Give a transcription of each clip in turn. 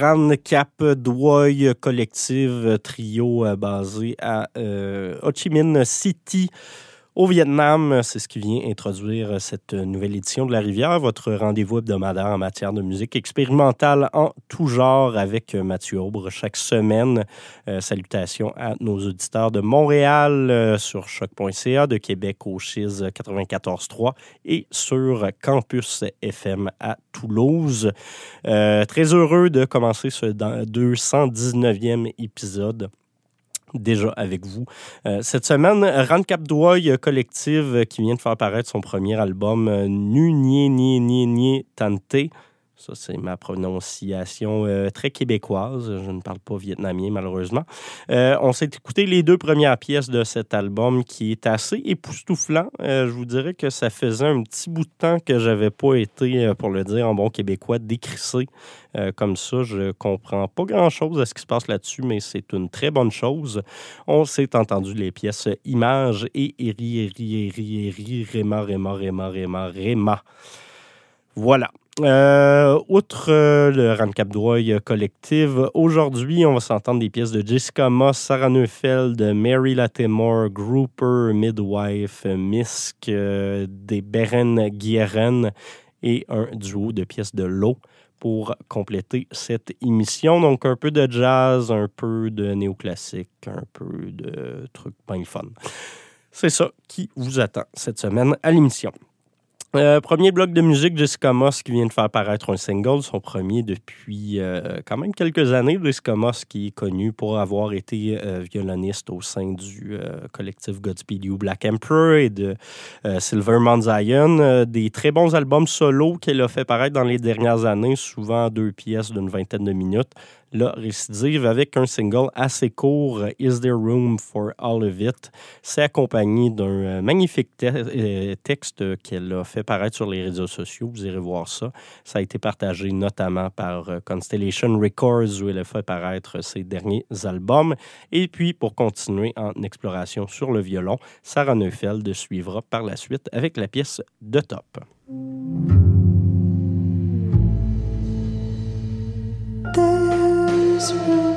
RANCAP Douai Collective Trio euh, basé à euh, Ho Chi Minh City au Vietnam. C'est ce qui vient introduire cette nouvelle édition de La Rivière, votre rendez-vous hebdomadaire en matière de musique expérimentale en tout genre avec Mathieu Aubre chaque semaine. Euh, salutations à nos auditeurs de Montréal euh, sur choc.ca, de Québec au CHIZ 94.3 et sur Campus FM à Toulouse. Euh, très heureux de commencer ce 219e épisode déjà avec vous. Euh, cette semaine, Rand Capdoy Collective qui vient de faire apparaître son premier album euh, Nu Ni Ni Ni Ni Tante. Ça, c'est ma prononciation euh, très québécoise. Je ne parle pas vietnamien, malheureusement. Euh, on s'est écouté les deux premières pièces de cet album qui est assez époustouflant. Euh, je vous dirais que ça faisait un petit bout de temps que j'avais pas été, pour le dire en bon québécois, décrissé comme ça. Je comprends pas grand-chose à ce qui se passe là-dessus, mais c'est une très bonne chose. On s'est entendu les pièces Images et Eri, Eri, Eri, Eri, Réma, Réma, Réma, Réma, Réma. Voilà. Euh, outre euh, le Ramcap Droy collective, aujourd'hui, on va s'entendre des pièces de Jessica Moss, Sarah Neufeld, Mary Latimore, Grouper, Midwife, Misk, euh, des Beren Guieren et un duo de pièces de l'eau pour compléter cette émission. Donc, un peu de jazz, un peu de néoclassique, un peu de trucs pas fun. C'est ça qui vous attend cette semaine à l'émission. Euh, premier bloc de musique, Jessica Moss qui vient de faire paraître un single, son premier depuis euh, quand même quelques années. Jessica Moss qui est connue pour avoir été euh, violoniste au sein du collectif Godspeed You Black Emperor et de Silver Mount Zion. des très bons albums solo qu'elle a fait paraître dans les dernières années, souvent deux pièces d'une vingtaine de minutes la récidive avec un single assez court, Is There Room for All of It? C'est accompagné d'un euh, magnifique euh, texte qu'elle a fait paraître sur les réseaux sociaux. Vous irez voir ça. Ça a été partagé notamment par euh, Constellation Records où elle a fait paraître ses derniers albums. Et puis, pour continuer en exploration sur le violon, Sarah Neufeld suivra par la suite avec la pièce de top. There's room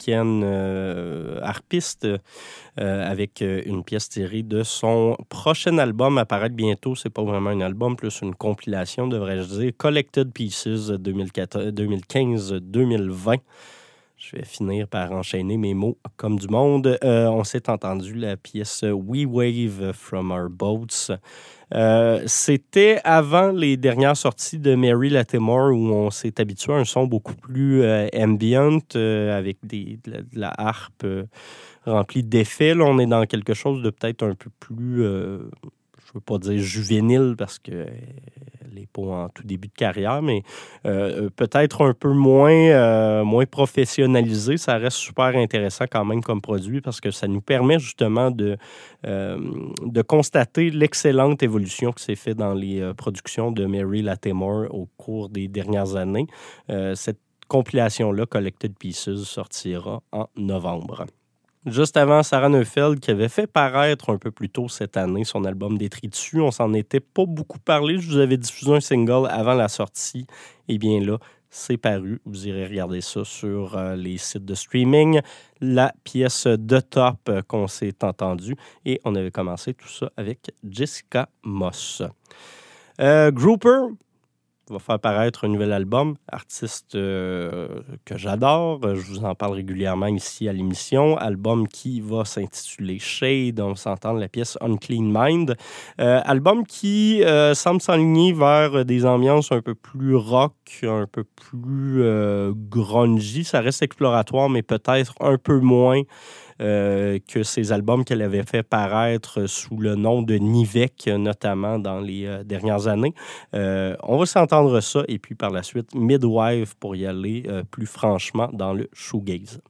Latimore, l'américaine harpiste, avec une pièce tirée de son prochain album apparaître bientôt. C'est pas vraiment un album, plus une compilation, devrais-je dire. Collected Pieces 2015-2020. Je vais finir par enchaîner mes mots comme du monde. Euh, on s'est entendu la pièce We Wave from Our Boats. Euh, c'était avant les dernières sorties de Mary Latimore où on s'est habitué à un son beaucoup plus euh, ambient avec des, de, la, harpe remplie d'effets. Là, on est dans quelque chose de peut-être un peu plus je veux pas dire juvénile parce que n'est pas en tout début de carrière, mais euh, euh, peut-être un peu moins, euh, moins. Ça reste super intéressant quand même comme produit parce que ça nous permet justement de, de constater l'excellente évolution qui s'est faite dans les productions de Mary Latimore au cours des dernières années. cette compilation-là, Collected Pieces, sortira en novembre. Juste avant, Sarah Neufeld, qui avait fait paraître un peu plus tôt cette année son album Détritus, on s'en était pas beaucoup parlé. Je vous avais diffusé un single avant la sortie. Et eh bien là, c'est paru. Vous irez regarder ça sur euh, les sites de streaming. La pièce de top euh, qu'on s'est entendu. Et on avait commencé tout ça avec Jessica Moss. Euh, Grouper, va faire paraître un nouvel album, artiste euh, que j'adore. Je vous en parle régulièrement ici à l'émission. Album qui va s'intituler Shade. On s'entend la pièce Unclean Mind. Euh, album qui euh, semble s'aligner vers des ambiances un peu plus rock, un peu plus grungy. Ça reste exploratoire, mais peut-être un peu moins euh, que ces albums qu'elle avait fait paraître sous le nom de Nivek, notamment dans les euh, dernières années. Euh, on va s'entendre ça et puis par la suite Midwife pour y aller plus franchement dans le shoegaze.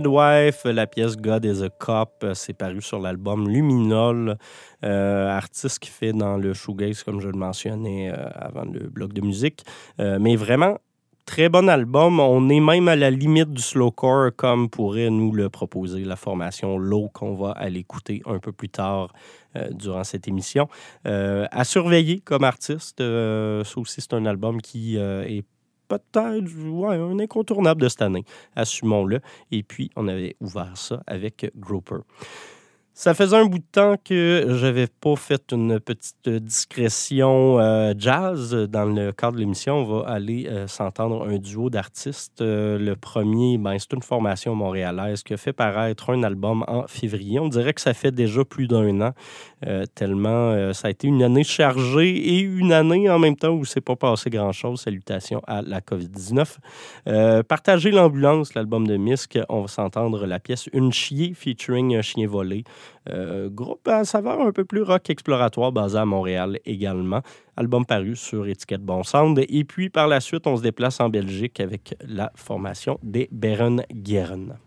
Midwife, la pièce God is a Cop, euh, c'est paru sur l'album Luminol, euh, artiste qui fait dans le shoegaze, comme je le mentionnais euh, avant le bloc de musique. mais vraiment, très bon album. On est même à la limite du slowcore, comme pourrait nous le proposer la formation Low, qu'on va aller écouter un peu plus tard durant cette émission. à surveiller comme artiste, ça aussi, c'est un album qui est peut-être ouais, un incontournable de cette année, assumons-le. Et puis, on avait ouvert ça avec Grouper. Ça faisait un bout de temps que j'avais pas fait une petite discrétion euh, jazz. Dans le cadre de l'émission, on va aller euh, s'entendre un duo d'artistes. Euh, le premier, ben, c'est une formation montréalaise qui a fait paraître un album en février. On dirait que ça fait déjà plus d'un an, tellement ça a été une année chargée et une année en même temps où c'est pas passé grand-chose. Salutations à la COVID-19. Partager l'ambulance, l'album de Misk, on va s'entendre la pièce Une chier featuring un chien volé. Euh, groupe à saveur un peu plus rock exploratoire basé à Montréal également. Album paru sur étiquette Bon Sound. Et puis par la suite, on se déplace en Belgique avec la formation des Beren Gueren.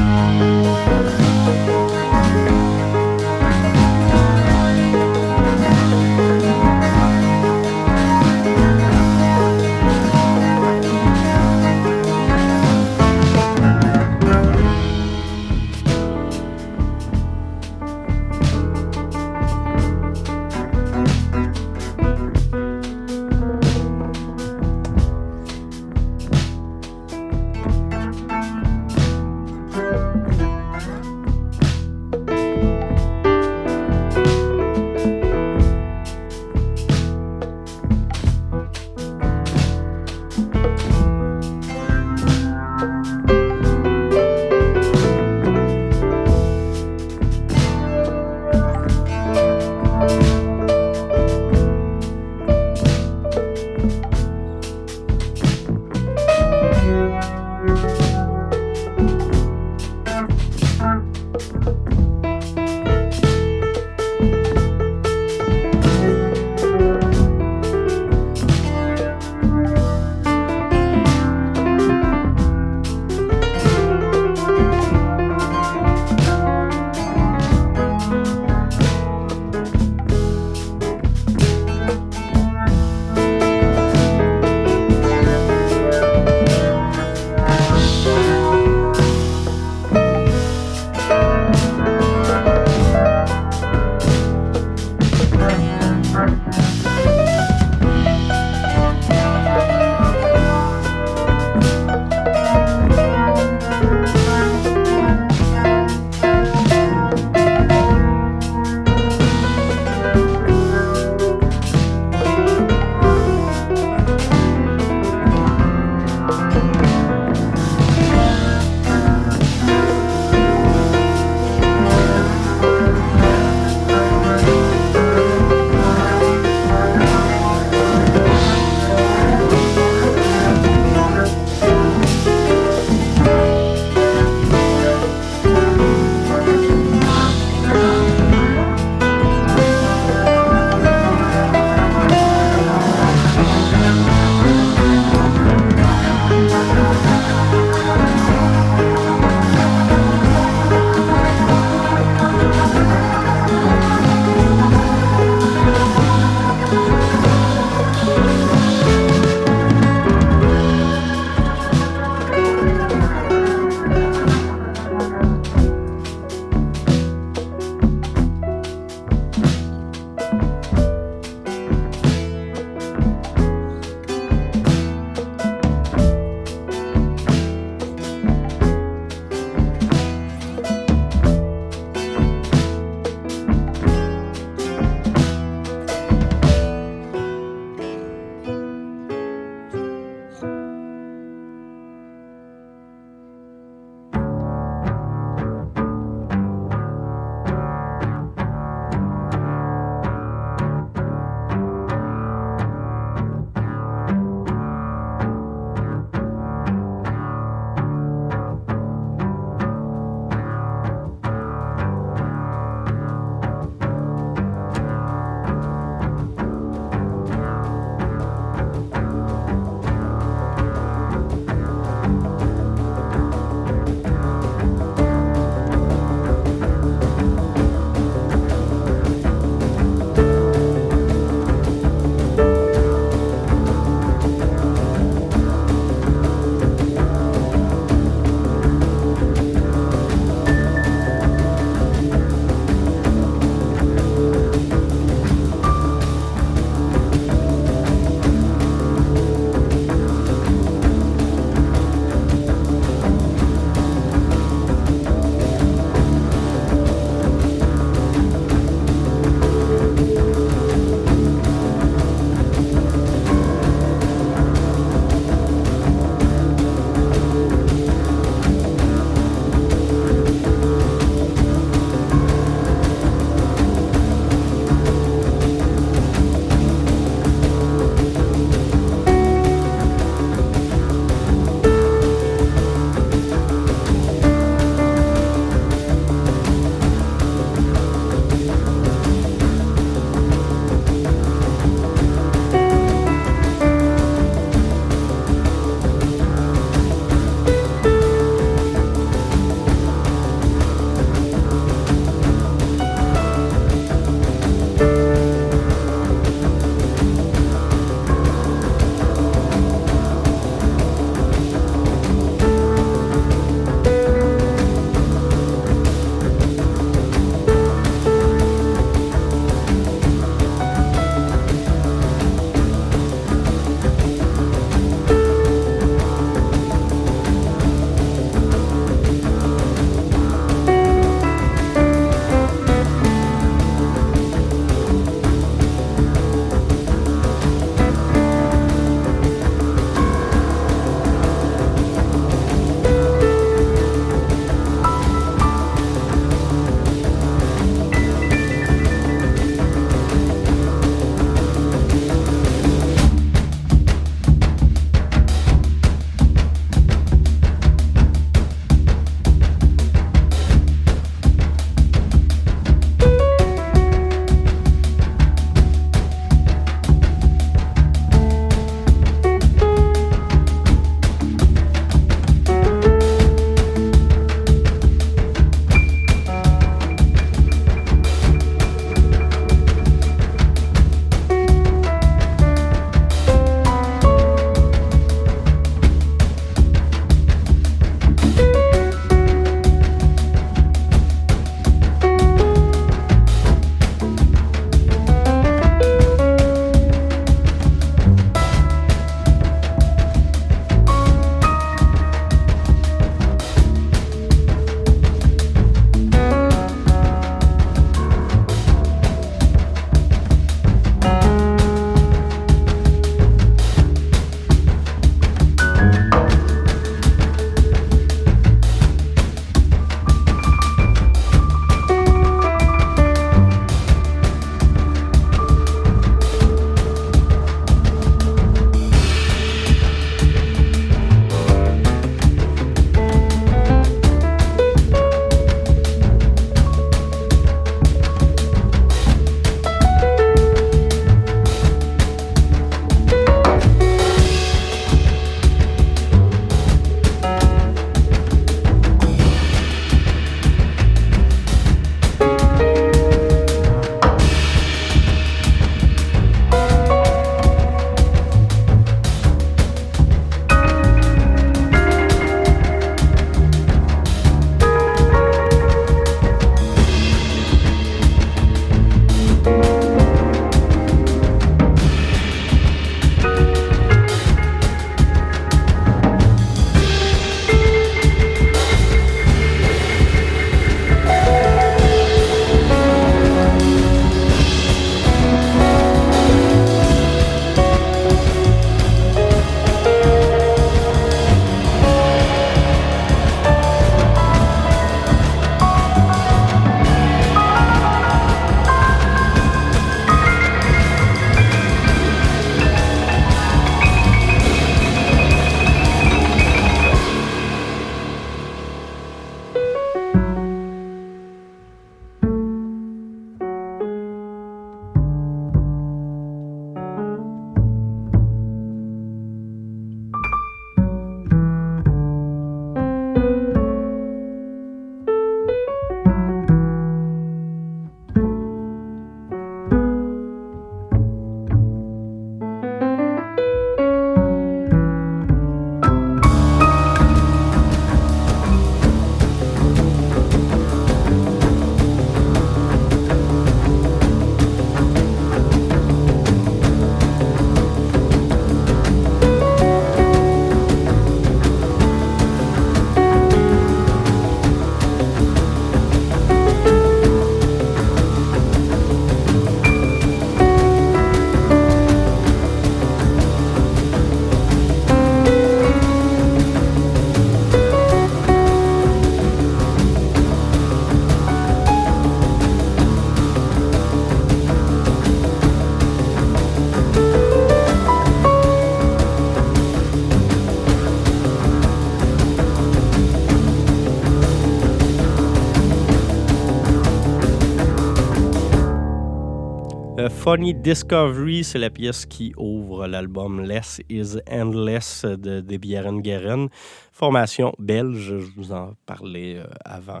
Funny Discovery, c'est la pièce qui ouvre l'album Less is Endless de Debieren Guerin. Formation belge, je vous en parlais euh, avant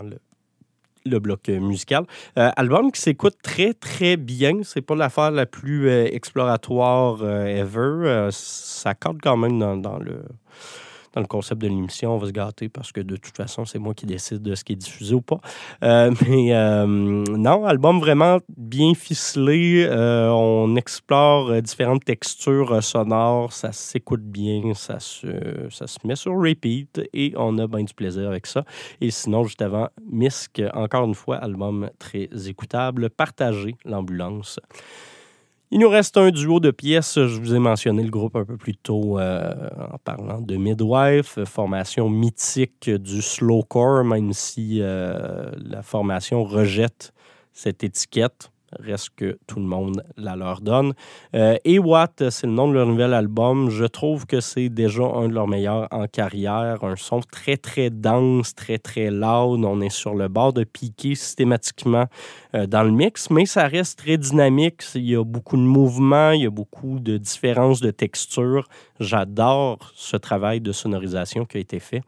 le, bloc musical. Euh, album qui s'écoute très, très bien. C'est pas l'affaire la plus exploratoire ever. ça compte quand même dans le dans le concept de l'émission, on va se gâter parce que de toute façon, c'est moi qui décide de ce qui est diffusé ou pas. Euh, mais euh, non, album vraiment bien ficelé. Euh, on explore différentes textures sonores. Ça s'écoute bien. Ça se, ça se met sur repeat et on a bien du plaisir avec ça. Et sinon, juste avant, Misk, encore une fois, album très écoutable. Partagez l'ambulance. Il nous reste un duo de pièces. Je vous ai mentionné le groupe un peu plus tôt euh, en parlant de Midwife, formation mythique du slowcore, même si euh, la formation rejette cette étiquette reste que tout le monde la leur donne. Euh, et Watt, c'est le nom de leur nouvel album. Je trouve que c'est déjà un de leurs meilleurs en carrière. Un son très, très dense, très, très loud. On est sur le bord de piquer systématiquement euh, dans le mix, mais ça reste très dynamique. Il y a beaucoup de mouvements, il y a beaucoup de différences de texture. J'adore ce travail de sonorisation qui a été fait.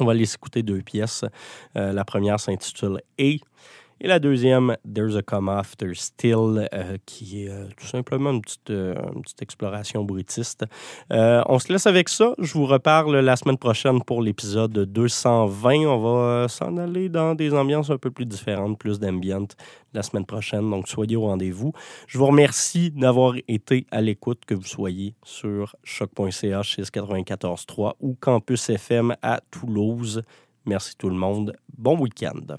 On va aller écouter deux pièces. Euh, la première s'intitule A et la deuxième, There's a Come After Still, euh, qui est euh, tout simplement une petite, euh, exploration bruitiste. on se laisse avec ça. Je vous reparle la semaine prochaine pour l'épisode 220. On va s'en aller dans des ambiances un peu plus différentes, plus d'ambient la semaine prochaine. Donc, soyez au rendez-vous. Je vous remercie d'avoir été à l'écoute, que vous soyez sur choc.ca chez 94.3 ou Campus FM à Toulouse. Merci tout le monde. Bon week-end.